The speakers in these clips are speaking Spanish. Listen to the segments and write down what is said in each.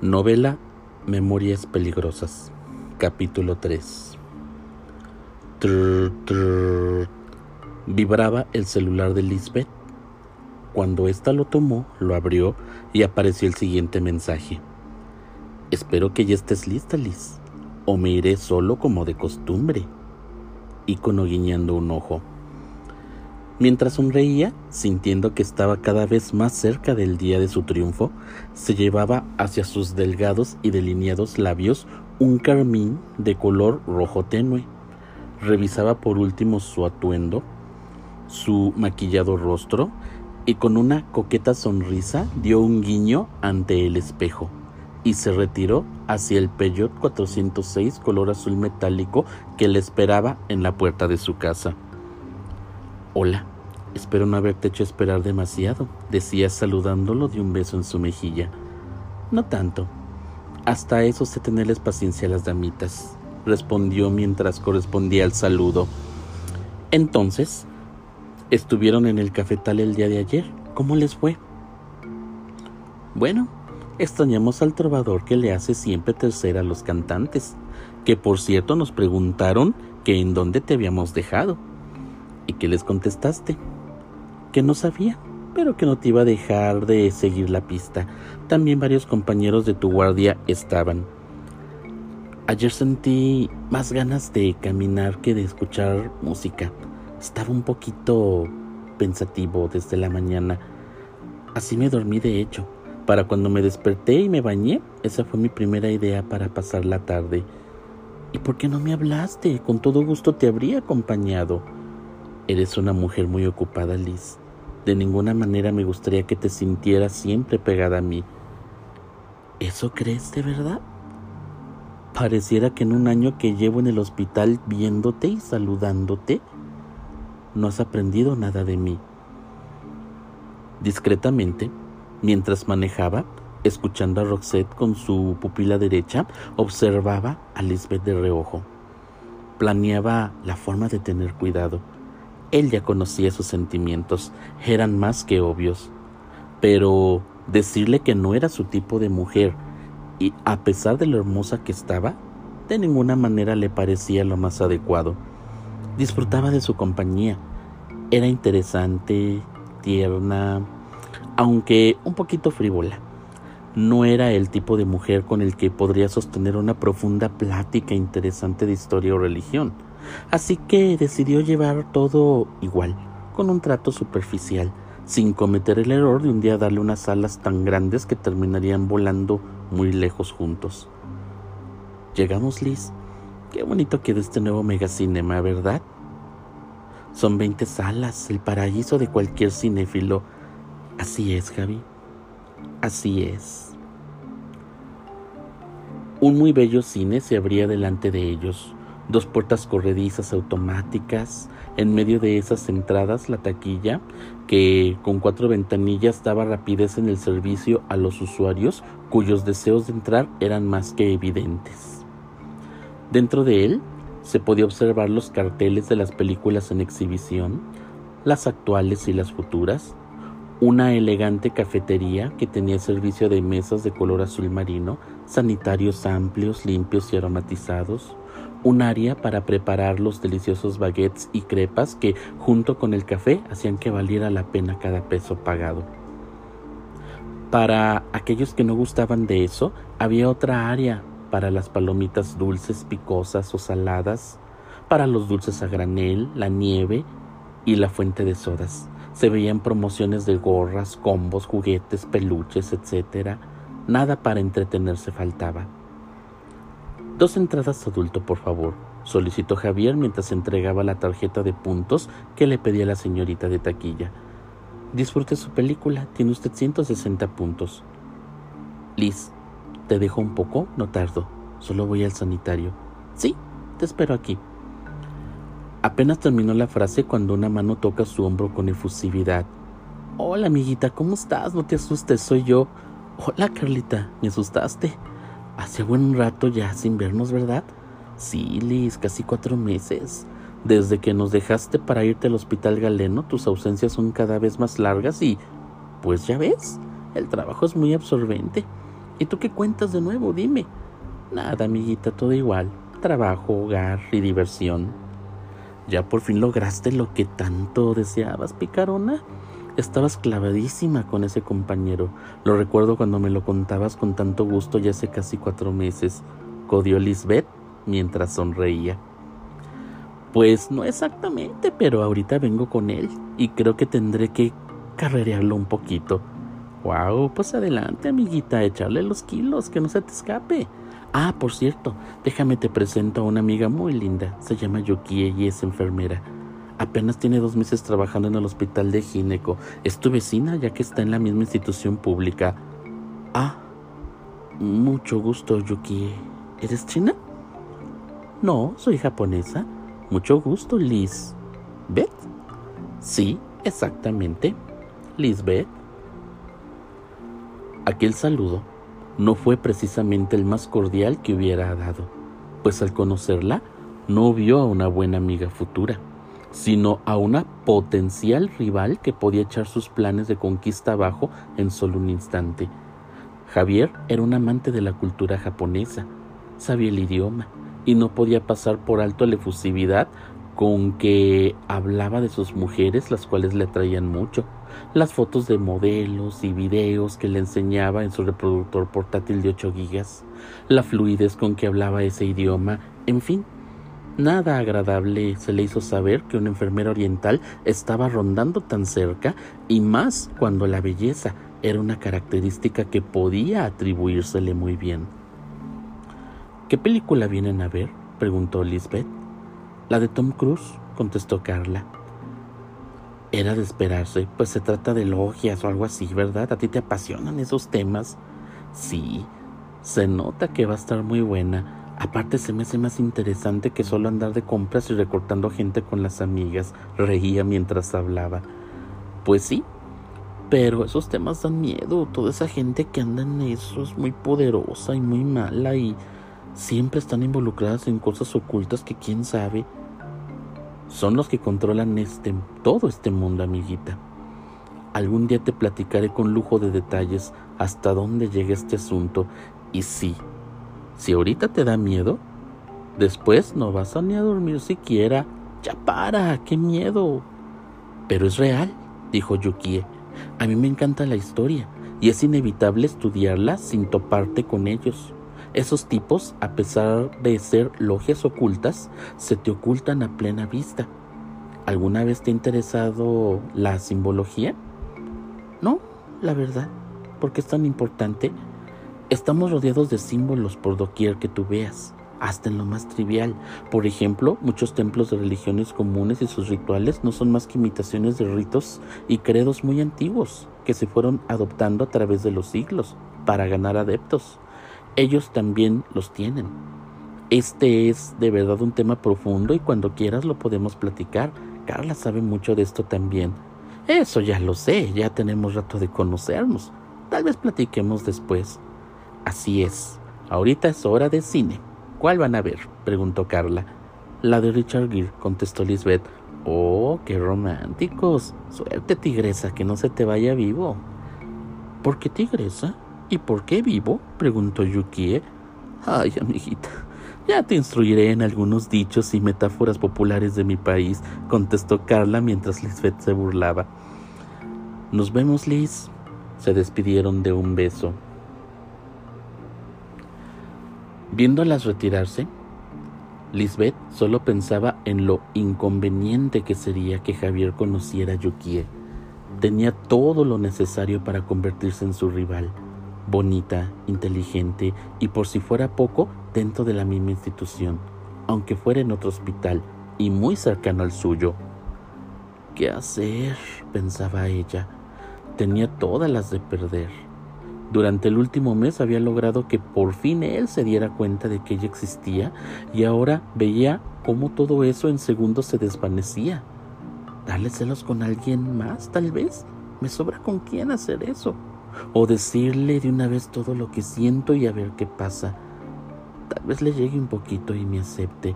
Novela Memorias Peligrosas, capítulo 3. Vibraba el celular de Lisbeth. Cuando ésta lo tomó, lo abrió y apareció el siguiente mensaje. Espero que ya estés lista, Liz, o me iré solo como de costumbre. Icono guiñando un ojo. Mientras sonreía, sintiendo que estaba cada vez más cerca del día de su triunfo, se llevaba hacia sus delgados y delineados labios un carmín de color rojo tenue. Revisaba por último su atuendo, su maquillado rostro, y con una coqueta sonrisa dio un guiño ante el espejo y se retiró hacia el Peugeot 406 color azul metálico que le esperaba en la puerta de su casa. Hola, espero no haberte hecho esperar demasiado, decía saludándolo de un beso en su mejilla. No tanto. Hasta eso sé tenerles paciencia a las damitas, respondió mientras correspondía al saludo. Entonces, estuvieron en el cafetal el día de ayer. ¿Cómo les fue? Bueno, extrañamos al trovador que le hace siempre tercera a los cantantes, que por cierto nos preguntaron que en dónde te habíamos dejado. ¿Y qué les contestaste? Que no sabía, pero que no te iba a dejar de seguir la pista. También varios compañeros de tu guardia estaban. Ayer sentí más ganas de caminar que de escuchar música. Estaba un poquito pensativo desde la mañana. Así me dormí de hecho. Para cuando me desperté y me bañé, esa fue mi primera idea para pasar la tarde. ¿Y por qué no me hablaste? Con todo gusto te habría acompañado. Eres una mujer muy ocupada, Liz. De ninguna manera me gustaría que te sintieras siempre pegada a mí. ¿Eso crees de verdad? Pareciera que en un año que llevo en el hospital viéndote y saludándote, no has aprendido nada de mí. Discretamente, mientras manejaba, escuchando a Roxette con su pupila derecha, observaba a Lisbeth de reojo. Planeaba la forma de tener cuidado él ya conocía sus sentimientos, eran más que obvios. Pero decirle que no era su tipo de mujer, y a pesar de lo hermosa que estaba, de ninguna manera le parecía lo más adecuado. Disfrutaba de su compañía. Era interesante, tierna, aunque un poquito frívola. No era el tipo de mujer con el que podría sostener una profunda plática interesante de historia o religión Así que decidió llevar todo igual, con un trato superficial, sin cometer el error de un día darle unas alas tan grandes que terminarían volando muy lejos juntos. Llegamos, Liz. Qué bonito quedó este nuevo megacinema, ¿verdad? Son 20 salas, el paraíso de cualquier cinéfilo. Así es, Javi. Así es. Un muy bello cine se abría delante de ellos dos puertas corredizas automáticas, en medio de esas entradas la taquilla, que con cuatro ventanillas daba rapidez en el servicio a los usuarios cuyos deseos de entrar eran más que evidentes. Dentro de él se podía observar los carteles de las películas en exhibición, las actuales y las futuras, una elegante cafetería que tenía servicio de mesas de color azul marino, sanitarios amplios, limpios y aromatizados, un área para preparar los deliciosos baguettes y crepas que, junto con el café, hacían que valiera la pena cada peso pagado. Para aquellos que no gustaban de eso, había otra área para las palomitas dulces, picosas o saladas, para los dulces a granel, la nieve y la fuente de sodas. Se veían promociones de gorras, combos, juguetes, peluches, etc. Nada para entretenerse faltaba. Dos entradas adulto, por favor, solicitó Javier mientras entregaba la tarjeta de puntos que le pedía la señorita de taquilla. Disfrute su película, tiene usted 160 puntos. Liz, ¿te dejo un poco? No tardo, solo voy al sanitario. Sí, te espero aquí. Apenas terminó la frase cuando una mano toca su hombro con efusividad. Hola, amiguita, ¿cómo estás? No te asustes, soy yo. Hola, Carlita, me asustaste. Hace buen rato ya sin vernos, ¿verdad? Sí, Liz, casi cuatro meses. Desde que nos dejaste para irte al hospital galeno, tus ausencias son cada vez más largas y, pues ya ves, el trabajo es muy absorbente. ¿Y tú qué cuentas de nuevo? Dime. Nada, amiguita, todo igual. Trabajo, hogar y diversión. ¿Ya por fin lograste lo que tanto deseabas, picarona? Estabas clavadísima con ese compañero. Lo recuerdo cuando me lo contabas con tanto gusto ya hace casi cuatro meses. Codió Lisbeth mientras sonreía. Pues no exactamente, pero ahorita vengo con él y creo que tendré que carrerearlo un poquito. Wow, pues adelante, amiguita, echarle los kilos, que no se te escape. Ah, por cierto, déjame te presento a una amiga muy linda. Se llama Yukie y es enfermera. Apenas tiene dos meses trabajando en el hospital de Gineco. Es tu vecina ya que está en la misma institución pública. Ah, mucho gusto, Yukie. ¿Eres china? No, soy japonesa. Mucho gusto, Liz. ¿Beth? Sí, exactamente. Lisbeth. Aquel saludo no fue precisamente el más cordial que hubiera dado, pues al conocerla no vio a una buena amiga futura, sino a una potencial rival que podía echar sus planes de conquista abajo en solo un instante. Javier era un amante de la cultura japonesa, sabía el idioma y no podía pasar por alto la efusividad con que hablaba de sus mujeres, las cuales le atraían mucho las fotos de modelos y videos que le enseñaba en su reproductor portátil de 8 gigas, la fluidez con que hablaba ese idioma, en fin, nada agradable se le hizo saber que una enfermera oriental estaba rondando tan cerca y más cuando la belleza era una característica que podía atribuírsele muy bien. ¿Qué película vienen a ver? preguntó Lisbeth. La de Tom Cruise, contestó Carla. Era de esperarse, pues se trata de logias o algo así, ¿verdad? ¿A ti te apasionan esos temas? Sí, se nota que va a estar muy buena. Aparte se me hace más interesante que solo andar de compras y recortando gente con las amigas. Reía mientras hablaba. Pues sí, pero esos temas dan miedo. Toda esa gente que anda en eso es muy poderosa y muy mala y siempre están involucradas en cosas ocultas que quién sabe son los que controlan este, todo este mundo, amiguita. Algún día te platicaré con lujo de detalles hasta dónde llega este asunto y sí, si ahorita te da miedo, después no vas a ni a dormir siquiera. Ya para, qué miedo. Pero es real, dijo Yukie. A mí me encanta la historia y es inevitable estudiarla sin toparte con ellos. Esos tipos, a pesar de ser logias ocultas, se te ocultan a plena vista. ¿Alguna vez te ha interesado la simbología? No, la verdad. ¿Por qué es tan importante? Estamos rodeados de símbolos por doquier que tú veas, hasta en lo más trivial. Por ejemplo, muchos templos de religiones comunes y sus rituales no son más que imitaciones de ritos y credos muy antiguos que se fueron adoptando a través de los siglos para ganar adeptos ellos también los tienen. Este es de verdad un tema profundo y cuando quieras lo podemos platicar. Carla sabe mucho de esto también. Eso ya lo sé, ya tenemos rato de conocernos. Tal vez platiquemos después. Así es. Ahorita es hora de cine. ¿Cuál van a ver? preguntó Carla. La de Richard Gere, contestó Lisbeth. Oh, qué románticos. Suerte, tigresa, que no se te vaya vivo. ¿Por qué tigresa? ¿Y por qué vivo? preguntó Yukie. Ay, amiguita, ya te instruiré en algunos dichos y metáforas populares de mi país, contestó Carla mientras Lisbeth se burlaba. Nos vemos, Liz. Se despidieron de un beso. Viéndolas retirarse, Lisbeth solo pensaba en lo inconveniente que sería que Javier conociera a Yukie. Tenía todo lo necesario para convertirse en su rival bonita, inteligente y por si fuera poco, dentro de la misma institución, aunque fuera en otro hospital y muy cercano al suyo. ¿Qué hacer? pensaba ella. Tenía todas las de perder. Durante el último mes había logrado que por fin él se diera cuenta de que ella existía y ahora veía cómo todo eso en segundos se desvanecía. ¿Darle celos con alguien más, tal vez? ¿Me sobra con quién hacer eso? o decirle de una vez todo lo que siento y a ver qué pasa. Tal vez le llegue un poquito y me acepte.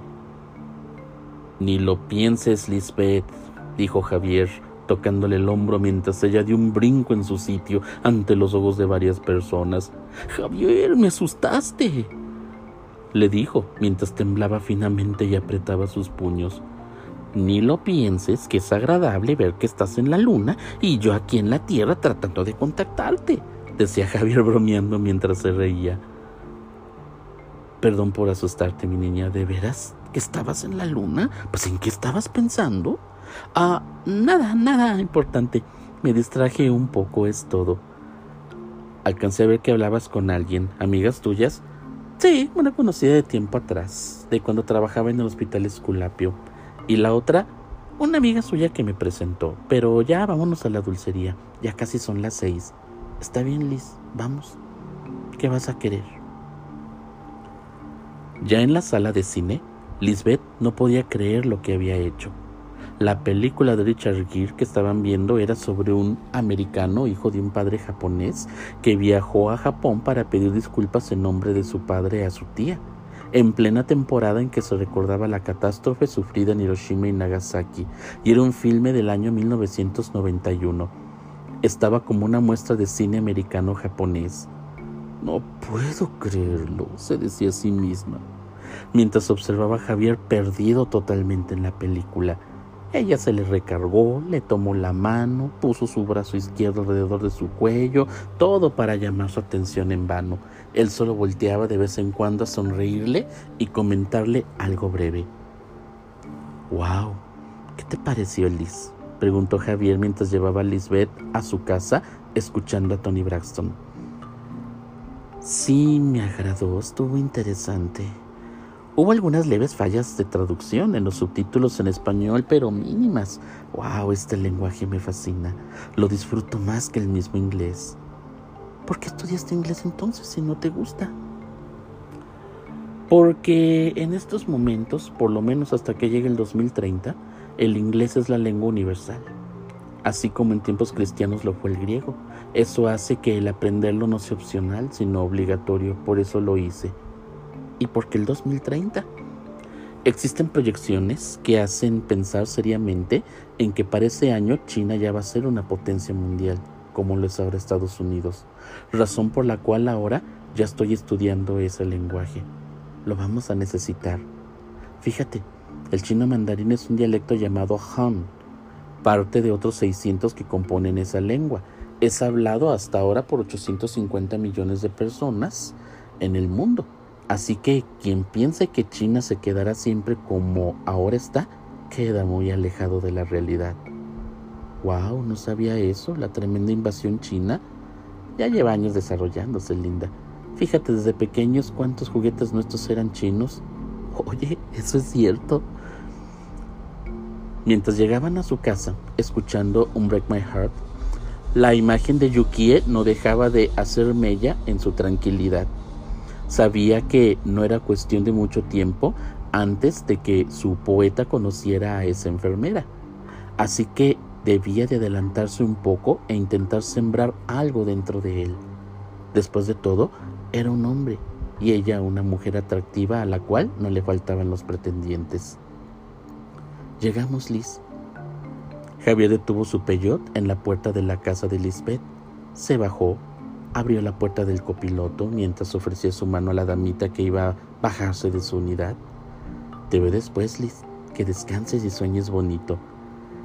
Ni lo pienses, Lisbeth, dijo Javier, tocándole el hombro mientras ella dio un brinco en su sitio ante los ojos de varias personas. Javier, me asustaste, le dijo mientras temblaba finamente y apretaba sus puños. Ni lo pienses, que es agradable ver que estás en la luna y yo aquí en la tierra tratando de contactarte, decía Javier bromeando mientras se reía. Perdón por asustarte, mi niña, ¿de veras que estabas en la luna? Pues ¿en qué estabas pensando? Ah, nada, nada importante. Me distraje un poco, es todo. Alcancé a ver que hablabas con alguien, amigas tuyas. Sí, una conocida de tiempo atrás, de cuando trabajaba en el hospital Esculapio. Y la otra, una amiga suya que me presentó. Pero ya vámonos a la dulcería. Ya casi son las seis. Está bien, Liz, vamos. ¿Qué vas a querer? Ya en la sala de cine, Lisbeth no podía creer lo que había hecho. La película de Richard Gere que estaban viendo era sobre un americano, hijo de un padre japonés, que viajó a Japón para pedir disculpas en nombre de su padre a su tía, en plena temporada en que se recordaba la catástrofe sufrida en Hiroshima y Nagasaki, y era un filme del año 1991. Estaba como una muestra de cine americano-japonés. No puedo creerlo, se decía a sí misma, mientras observaba a Javier perdido totalmente en la película ella se le recargó, le tomó la mano, puso su brazo izquierdo alrededor de su cuello, todo para llamar su atención en vano. Él solo volteaba de vez en cuando a sonreírle y comentarle algo breve. ¡Wow! ¿Qué te pareció, Liz? preguntó Javier mientras llevaba a Lisbeth a su casa escuchando a Tony Braxton. Sí, me agradó, estuvo interesante. Hubo algunas leves fallas de traducción en los subtítulos en español, pero mínimas. ¡Wow! Este lenguaje me fascina. Lo disfruto más que el mismo inglés. ¿Por qué estudiaste inglés entonces si no te gusta? Porque en estos momentos, por lo menos hasta que llegue el 2030, el inglés es la lengua universal. Así como en tiempos cristianos lo fue el griego. Eso hace que el aprenderlo no sea opcional, sino obligatorio. Por eso lo hice y porque el 2030. Existen proyecciones que hacen pensar seriamente en que para ese año China ya va a ser una potencia mundial, como lo es ahora Estados Unidos, razón por la cual ahora ya estoy estudiando ese lenguaje. Lo vamos a necesitar. Fíjate, el chino mandarín es un dialecto llamado Han, parte de otros 600 que componen esa lengua. Es hablado hasta ahora por 850 millones de personas en el mundo. Así que quien piense que China se quedará siempre como ahora está, queda muy alejado de la realidad. Wow, no sabía eso, la tremenda invasión china ya lleva años desarrollándose, linda. Fíjate desde pequeños cuántos juguetes nuestros eran chinos. Oye, eso es cierto. Mientras llegaban a su casa, escuchando un Break My Heart, la imagen de Yukie no dejaba de hacer mella en su tranquilidad. Sabía que no era cuestión de mucho tiempo antes de que su poeta conociera a esa enfermera. Así que debía de adelantarse un poco e intentar sembrar algo dentro de él. Después de todo, era un hombre y ella una mujer atractiva a la cual no le faltaban los pretendientes. Llegamos, Liz. Javier detuvo su peyot en la puerta de la casa de Lisbeth. Se bajó Abrió la puerta del copiloto mientras ofrecía su mano a la damita que iba a bajarse de su unidad. Te veo después, Liz. Que descanses y sueñes bonito.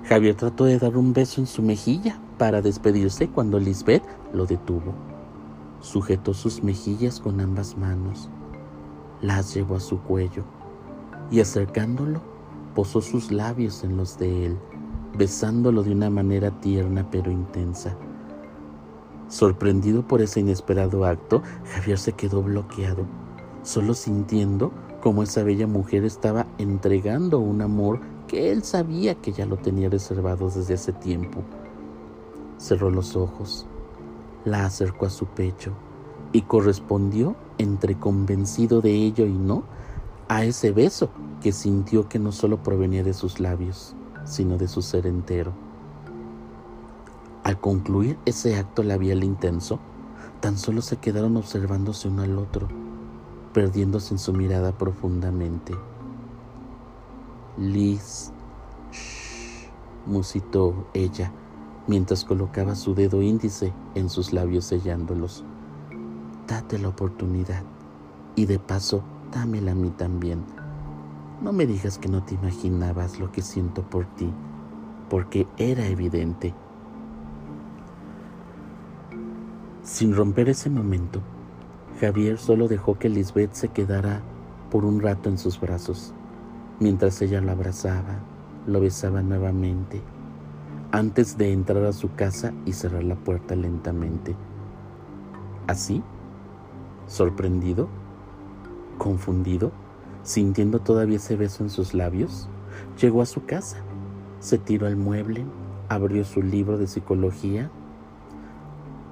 Javier trató de dar un beso en su mejilla para despedirse cuando Lisbeth lo detuvo. Sujetó sus mejillas con ambas manos, las llevó a su cuello y acercándolo posó sus labios en los de él, besándolo de una manera tierna pero intensa. Sorprendido por ese inesperado acto, Javier se quedó bloqueado, solo sintiendo cómo esa bella mujer estaba entregando un amor que él sabía que ya lo tenía reservado desde hace tiempo. Cerró los ojos, la acercó a su pecho y correspondió, entre convencido de ello y no, a ese beso que sintió que no solo provenía de sus labios, sino de su ser entero. Al concluir ese acto labial intenso, tan solo se quedaron observándose uno al otro, perdiéndose en su mirada profundamente. Liz, shh, musitó ella mientras colocaba su dedo índice en sus labios sellándolos. Date la oportunidad y de paso dámela a mí también. No me digas que no te imaginabas lo que siento por ti, porque era evidente. Sin romper ese momento, Javier solo dejó que Lisbeth se quedara por un rato en sus brazos, mientras ella lo abrazaba, lo besaba nuevamente antes de entrar a su casa y cerrar la puerta lentamente. Así, sorprendido, confundido, sintiendo todavía ese beso en sus labios, llegó a su casa, se tiró al mueble, abrió su libro de psicología,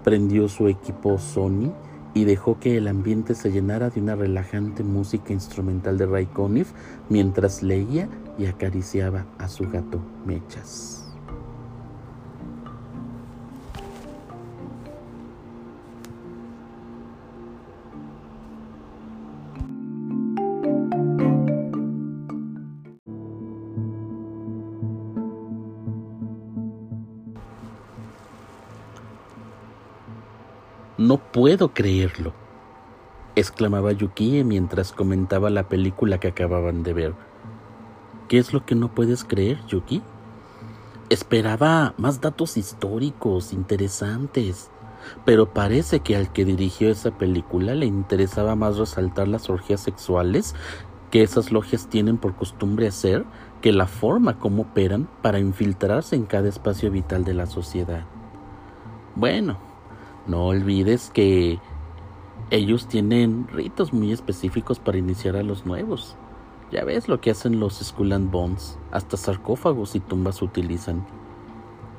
prendió su equipo Sony y dejó que el ambiente se llenara de una relajante música instrumental de Ray Conniff mientras leía y acariciaba a su gato Mechas. No puedo creerlo, exclamaba Yukie mientras comentaba la película que acababan de ver. ¿Qué es lo que no puedes creer, Yuki? Esperaba más datos históricos interesantes, pero parece que al que dirigió esa película le interesaba más resaltar las orgías sexuales que esas logias tienen por costumbre hacer que la forma como operan para infiltrarse en cada espacio vital de la sociedad. Bueno, no olvides que ellos tienen ritos muy específicos para iniciar a los nuevos. Ya ves lo que hacen los Skull and Bones, hasta sarcófagos y tumbas utilizan.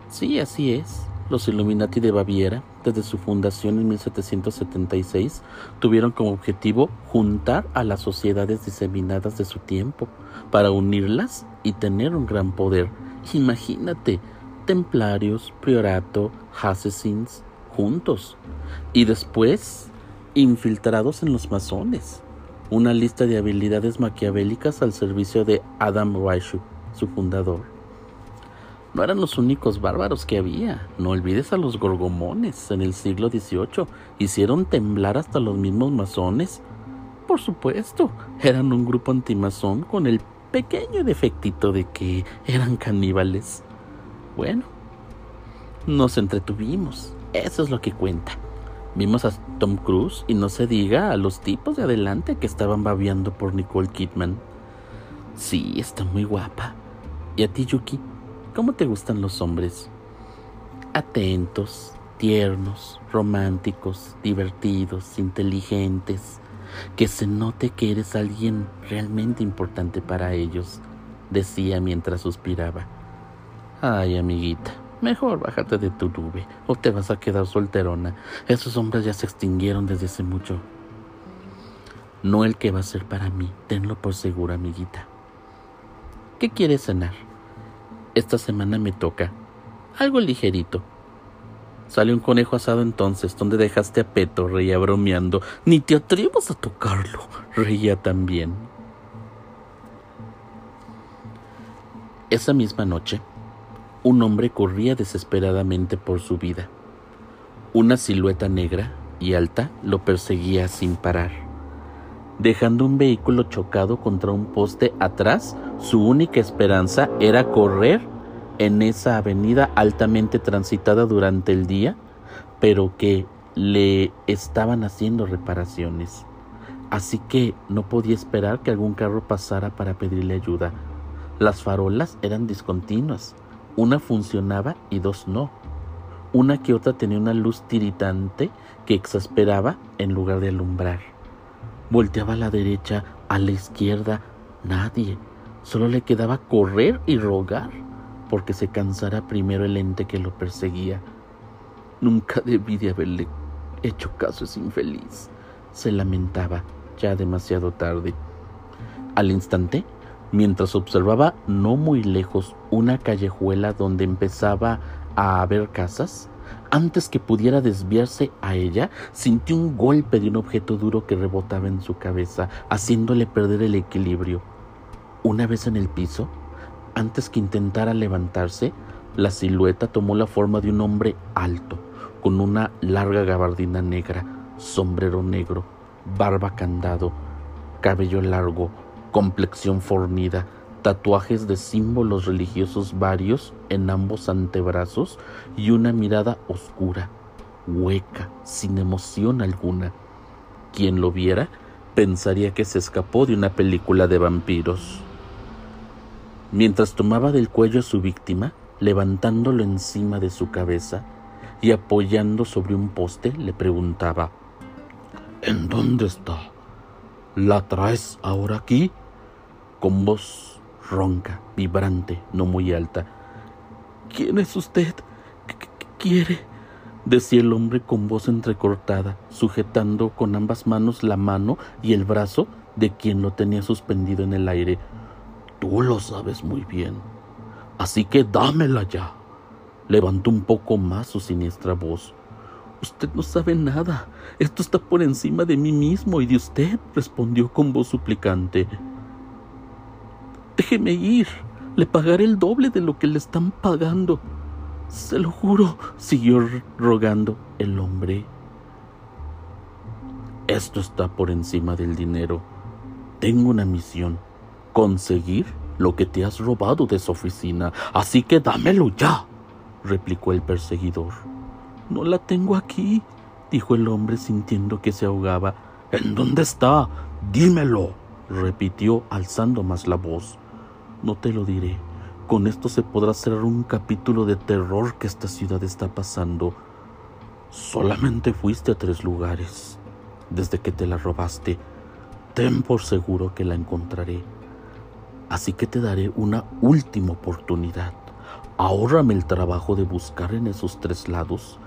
Sí, así es. Los Illuminati de Baviera, desde su fundación en 1776, tuvieron como objetivo juntar a las sociedades diseminadas de su tiempo, para unirlas y tener un gran poder. Imagínate, templarios, priorato, assassins, juntos y después infiltrados en los masones. Una lista de habilidades maquiavélicas al servicio de Adam Weishaupt, su fundador. No eran los únicos bárbaros que había. No olvides a los gorgomones en el siglo XVIII. Hicieron temblar hasta los mismos masones. Por supuesto, eran un grupo antimazón con el pequeño defectito de que eran caníbales. Bueno, nos entretuvimos. Eso es lo que cuenta. Vimos a Tom Cruise y no se diga a los tipos de adelante que estaban babeando por Nicole Kidman. Sí, está muy guapa. ¿Y a ti, Yuki? ¿Cómo te gustan los hombres? Atentos, tiernos, románticos, divertidos, inteligentes. Que se note que eres alguien realmente importante para ellos, decía mientras suspiraba. Ay, amiguita, Mejor bájate de tu nube o te vas a quedar solterona. Esos hombres ya se extinguieron desde hace mucho. No el que va a ser para mí, tenlo por seguro, amiguita. ¿Qué quieres cenar? Esta semana me toca. Algo ligerito. Sale un conejo asado entonces, donde dejaste a Peto, reía bromeando. Ni te atrevas a tocarlo, reía también. Esa misma noche, un hombre corría desesperadamente por su vida. Una silueta negra y alta lo perseguía sin parar. Dejando un vehículo chocado contra un poste atrás, su única esperanza era correr en esa avenida altamente transitada durante el día, pero que le estaban haciendo reparaciones. Así que no podía esperar que algún carro pasara para pedirle ayuda. Las farolas eran discontinuas una funcionaba y dos no. Una que otra tenía una luz tiritante que exasperaba en lugar de alumbrar. Volteaba a la derecha, a la izquierda, nadie. Solo le quedaba correr y rogar porque se cansara primero el ente que lo perseguía. Nunca debí de haberle hecho caso a ese infeliz, se lamentaba, ya demasiado tarde. Al instante, mientras observaba no muy lejos una callejuela donde empezaba a haber casas, antes que pudiera desviarse a ella, sintió un golpe de un objeto duro que rebotaba en su cabeza, haciéndole perder el equilibrio. Una vez en el piso, antes que intentara levantarse, la silueta tomó la forma de un hombre alto, con una larga gabardina negra, sombrero negro, barba candado, cabello largo, complexión fornida, tatuajes de símbolos religiosos varios en ambos antebrazos y una mirada oscura, hueca, sin emoción alguna. Quien lo viera pensaría que se escapó de una película de vampiros. Mientras tomaba del cuello a su víctima, levantándolo encima de su cabeza y apoyando sobre un poste, le preguntaba, ¿En dónde está? ¿La traes ahora aquí? Con voz ronca, vibrante, no muy alta. ¿Quién es usted? ¿Qué quiere? decía el hombre con voz entrecortada, sujetando con ambas manos la mano y el brazo de quien lo tenía suspendido en el aire. Tú lo sabes muy bien. Así que dámela ya. Levantó un poco más su siniestra voz. Usted no sabe nada. Esto está por encima de mí mismo y de usted, respondió con voz suplicante. Déjeme ir. Le pagaré el doble de lo que le están pagando. Se lo juro, siguió rogando el hombre. Esto está por encima del dinero. Tengo una misión. Conseguir lo que te has robado de su oficina. Así que dámelo ya, replicó el perseguidor. No la tengo aquí, dijo el hombre sintiendo que se ahogaba. ¿En dónde está? Dímelo, repitió alzando más la voz. No te lo diré. Con esto se podrá cerrar un capítulo de terror que esta ciudad está pasando. Solamente fuiste a tres lugares desde que te la robaste. Ten por seguro que la encontraré. Así que te daré una última oportunidad. Ahórrame el trabajo de buscar en esos tres lados.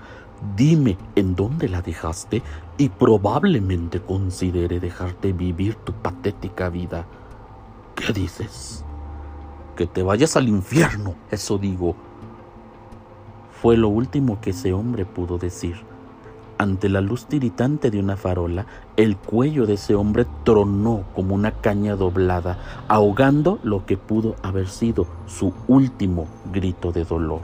Dime en dónde la dejaste y probablemente considere dejarte vivir tu patética vida. ¿Qué dices? Que te vayas al infierno, eso digo. Fue lo último que ese hombre pudo decir. Ante la luz tiritante de una farola, el cuello de ese hombre tronó como una caña doblada, ahogando lo que pudo haber sido su último grito de dolor.